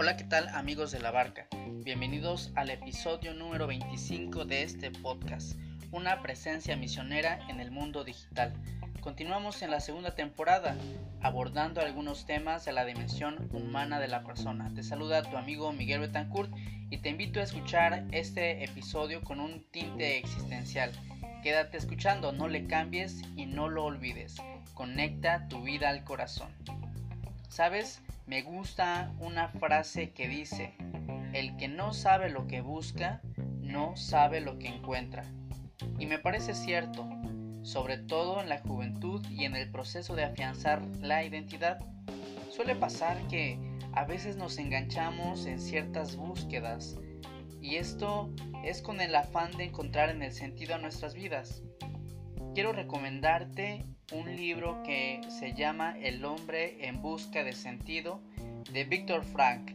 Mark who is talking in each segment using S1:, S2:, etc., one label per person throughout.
S1: Hola, ¿qué tal amigos de la barca? Bienvenidos al episodio número 25 de este podcast, una presencia misionera en el mundo digital. Continuamos en la segunda temporada, abordando algunos temas de la dimensión humana de la persona. Te saluda tu amigo Miguel Betancourt y te invito a escuchar este episodio con un tinte existencial. Quédate escuchando, no le cambies y no lo olvides. Conecta tu vida al corazón. ¿Sabes? Me gusta una frase que dice, el que no sabe lo que busca, no sabe lo que encuentra. Y me parece cierto, sobre todo en la juventud y en el proceso de afianzar la identidad. Suele pasar que a veces nos enganchamos en ciertas búsquedas y esto es con el afán de encontrar en el sentido a nuestras vidas. Quiero recomendarte un libro que se llama El hombre en busca de sentido de Víctor Frank.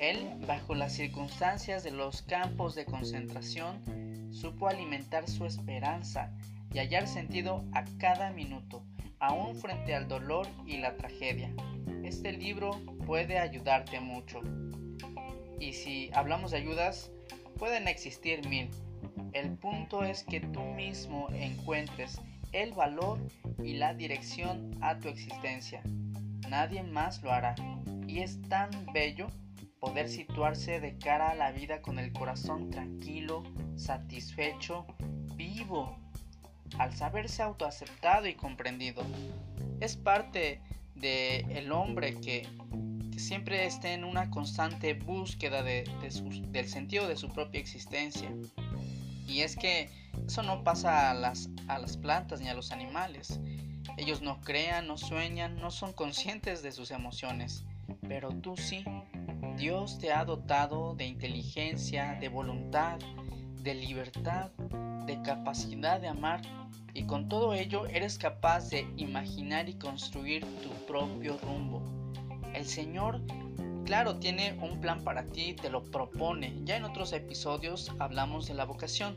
S1: Él, bajo las circunstancias de los campos de concentración, supo alimentar su esperanza y hallar sentido a cada minuto, aún frente al dolor y la tragedia. Este libro puede ayudarte mucho. Y si hablamos de ayudas, pueden existir mil. El punto es que tú mismo encuentres el valor y la dirección a tu existencia. Nadie más lo hará. Y es tan bello poder situarse de cara a la vida con el corazón tranquilo, satisfecho, vivo, al saberse autoaceptado y comprendido. Es parte del el hombre que, siempre esté en una constante búsqueda de, del sentido de su propia existencia. Y es que eso no pasa a las, a las plantas ni a los animales. Ellos no crean, no sueñan, no son conscientes de sus emociones. Pero tú sí. Dios te ha dotado de inteligencia, de voluntad, de libertad, de capacidad de amar y con todo ello eres capaz de imaginar y construir tu propio rumbo. El Señor, claro, tiene un plan para ti, te lo propone. Ya en otros episodios hablamos de la vocación.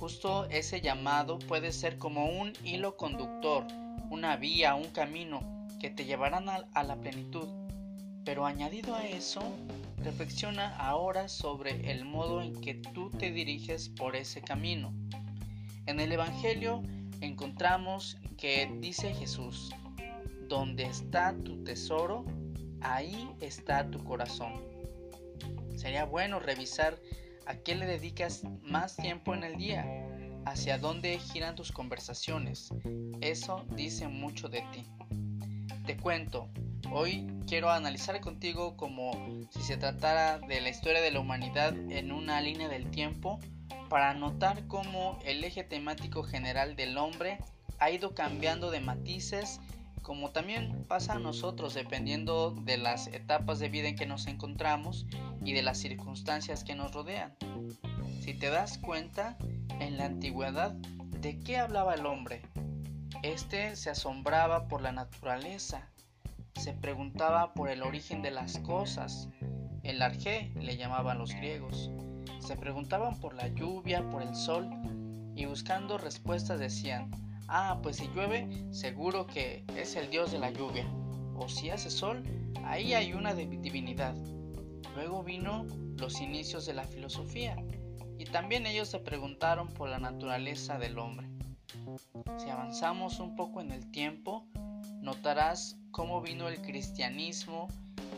S1: Justo ese llamado puede ser como un hilo conductor, una vía, un camino que te llevarán a, la plenitud. Pero añadido a eso, reflexiona ahora sobre el modo en que tú te diriges por ese camino. En el Evangelio encontramos que dice Jesús, donde está tu tesoro, ahí está tu corazón. Sería bueno revisar ¿A qué le dedicas más tiempo en el día? ¿Hacia dónde giran tus conversaciones? Eso dice mucho de ti. Te cuento, hoy quiero analizar contigo como si se tratara de la historia de la humanidad en una línea del tiempo para notar cómo el eje temático general del hombre ha ido cambiando de matices como también pasa a nosotros dependiendo de las etapas de vida en que nos encontramos y de las circunstancias que nos rodean. Si te das cuenta, en la antigüedad, ¿de qué hablaba el hombre? Este se asombraba por la naturaleza, se preguntaba por el origen de las cosas, el arjé le llamaban los griegos, se preguntaban por la lluvia, por el sol, y buscando respuestas decían, Ah, pues si llueve, seguro que es el dios de la lluvia. O si hace sol, ahí hay una divinidad. Luego vino los inicios de la filosofía y también ellos se preguntaron por la naturaleza del hombre. Si avanzamos un poco en el tiempo, notarás cómo vino el cristianismo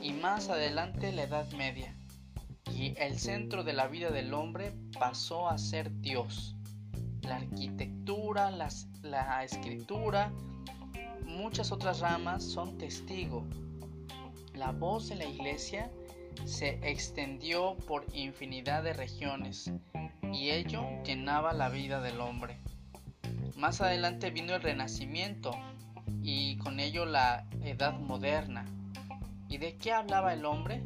S1: y más adelante la Edad Media. Y el centro de la vida del hombre pasó a ser Dios la arquitectura, la escritura, muchas otras ramas son testigo. La voz de la iglesia se extendió por infinidad de regiones y ello llenaba la vida del hombre. Más adelante vino el Renacimiento y con ello la Edad Moderna. ¿Y de qué hablaba el hombre?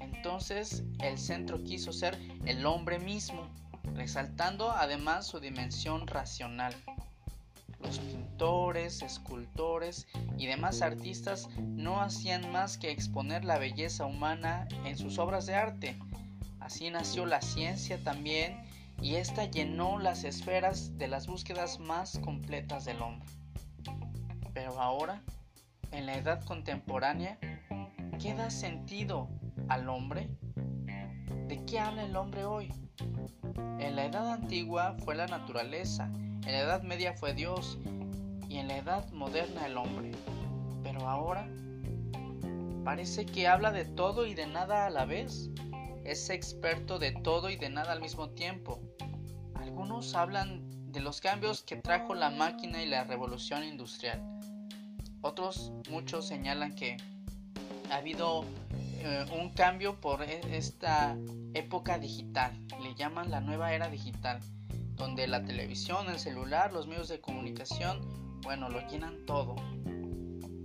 S1: Entonces el centro quiso ser el hombre mismo, resaltando además su dimensión racional. Los pintores, escultores y demás artistas no hacían más que exponer la belleza humana en sus obras de arte. Así nació la ciencia también y esta llenó las esferas de las búsquedas más completas del hombre. Pero ahora, en la edad contemporánea, ¿qué da sentido al hombre? ¿De qué habla el hombre hoy? En la edad antigua fue la naturaleza, en la edad media fue Dios y en la edad moderna el hombre. Pero ahora parece que habla de todo y de nada a la vez. Es experto de todo y de nada al mismo tiempo. Algunos hablan de los cambios que trajo la máquina y la revolución industrial. Otros, muchos señalan que ha habido eh, un cambio por e, esta época digital. Le llaman la nueva era digital, donde la televisión, el celular, los medios de comunicación, bueno, lo llenan todo.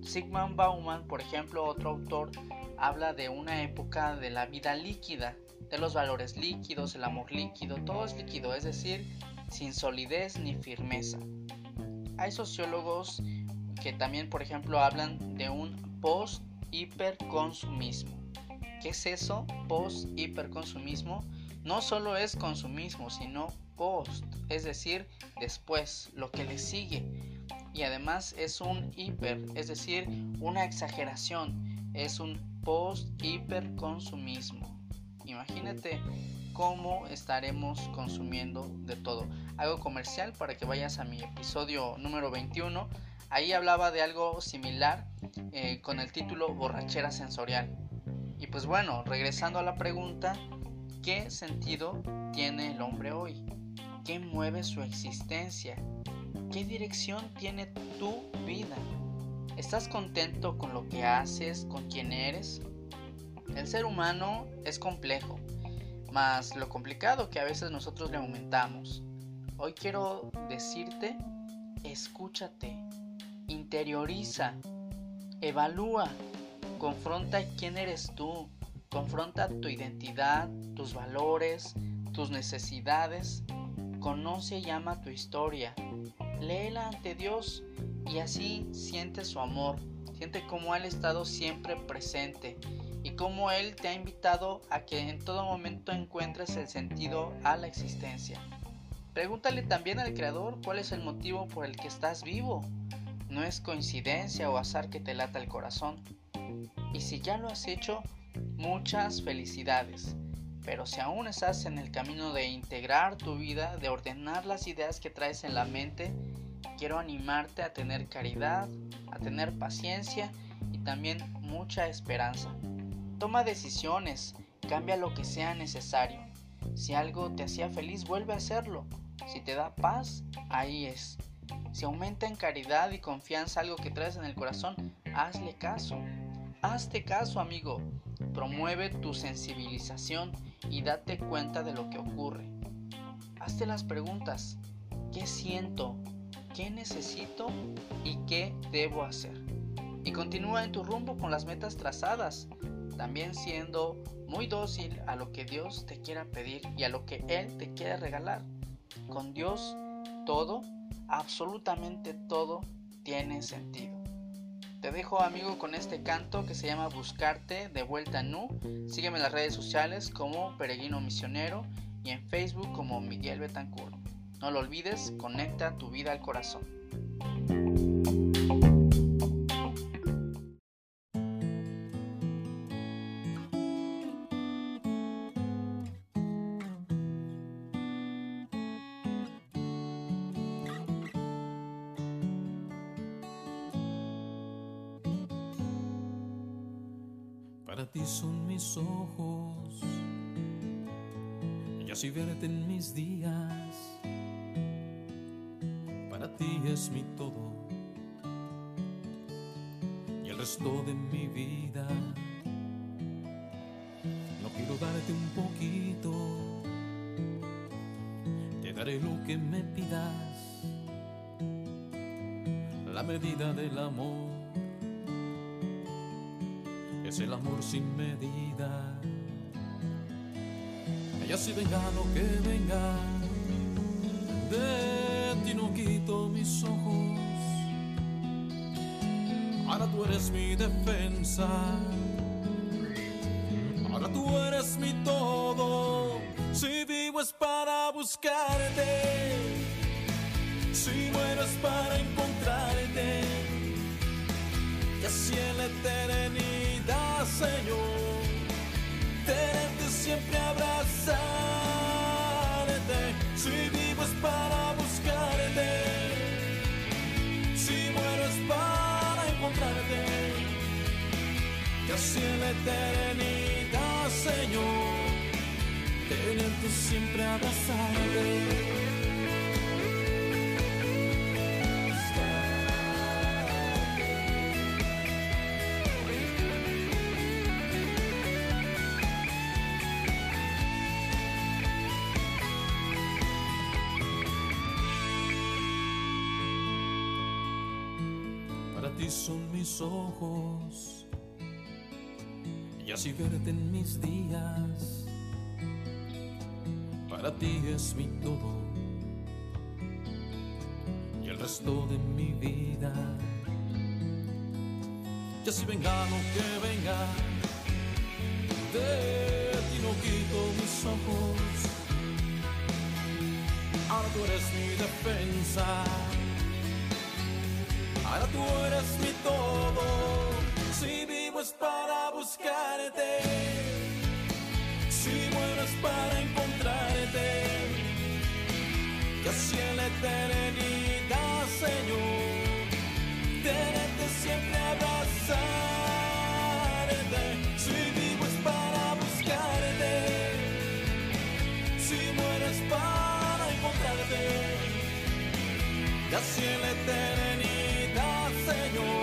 S1: Sigmund Bauman, por ejemplo, otro autor, habla de una época de la vida líquida, de los valores líquidos, el amor líquido, todo es líquido, es decir, sin solidez ni firmeza. Hay sociólogos que también, por ejemplo, hablan de un post-hiperconsumismo. ¿Qué es eso? Post-hiperconsumismo. No solo es consumismo, sino post, es decir, después, lo que le sigue. Y además es un hiper, es decir, una exageración. Es un post-hiperconsumismo. Imagínate cómo estaremos consumiendo de todo. Algo comercial para que vayas a mi episodio número 21. Ahí hablaba de algo similar eh, con el título Borrachera Sensorial. Y pues bueno, regresando a la pregunta, ¿qué sentido tiene el hombre hoy? ¿Qué mueve su existencia? ¿Qué dirección tiene tu vida? ¿Estás contento con lo que haces, con quién eres? El ser humano es complejo, más lo complicado que a veces nosotros le aumentamos. Hoy quiero decirte, escúchate, interioriza, evalúa, confronta quién eres tú, confronta tu identidad, tus valores, tus necesidades, conoce y ama tu historia, léela ante Dios y así siente su amor, siente cómo Él ha estado siempre presente y cómo Él te ha invitado a que en todo momento encuentres el sentido a la existencia. Pregúntale también al Creador cuál es el motivo por el que estás vivo. No es coincidencia o azar que te lata el corazón. Y si ya lo has hecho, muchas felicidades. Pero si aún estás en el camino de integrar tu vida, de ordenar las ideas que traes en la mente, quiero animarte a tener caridad, a tener paciencia y también mucha esperanza. Toma decisiones, cambia lo que sea necesario. Si algo te hacía feliz, vuelve a hacerlo. Si te da paz, ahí es. Si aumenta en caridad y confianza algo que traes en el corazón, hazle caso. Hazte caso, amigo. Promueve tu sensibilización y date cuenta de lo que ocurre. Hazte las preguntas. ¿Qué siento? qué necesito y qué debo hacer. Y continúa en tu rumbo con las metas trazadas, también siendo muy dócil a lo que Dios te quiera pedir y a lo que Él te quiere regalar. Con Dios todo, absolutamente todo, tiene sentido. Te dejo amigo con este canto que se llama Buscarte de vuelta Nu. Sígueme en las redes sociales como Peregrino Misionero y en Facebook como Miguel Betancourt. No lo olvides, conecta tu vida al corazón.
S2: Ojos. Y así verte en mis días. Ti es mi todo. Y el resto de mi vida. No quiero darte un poquito, te daré lo que me pidas, la medida del amor es el amor sin medida. Y así venga lo que venga, de ti no quito mis ojos. Ahora tú eres mi defensa, ahora tú eres mi todo. Si vivo es para buscarte, si muero es para encontrarte. Y así en la eternidad, Señor, tenerte siempre abrazarte. Si vivo es para buscarte, si muero es para encontrarte. Y así en la eternidad, Señor, tenerte siempre abrazarte. Ti son mis ojos y así verte en mis días. Para ti es mi todo y el resto de mi vida. Y así venga lo que venga, de ti no quito mis ojos. Ahora tú eres mi defensa. Ahora tú eres mi todo. Si vivo es para buscarte. Si muero es para encontrarte. Casi en la eternidad, Señor. Tenerte siempre abrazarte. Si vivo es para buscarte. Si muero es para encontrarte. Casi en la eternidad. Señor.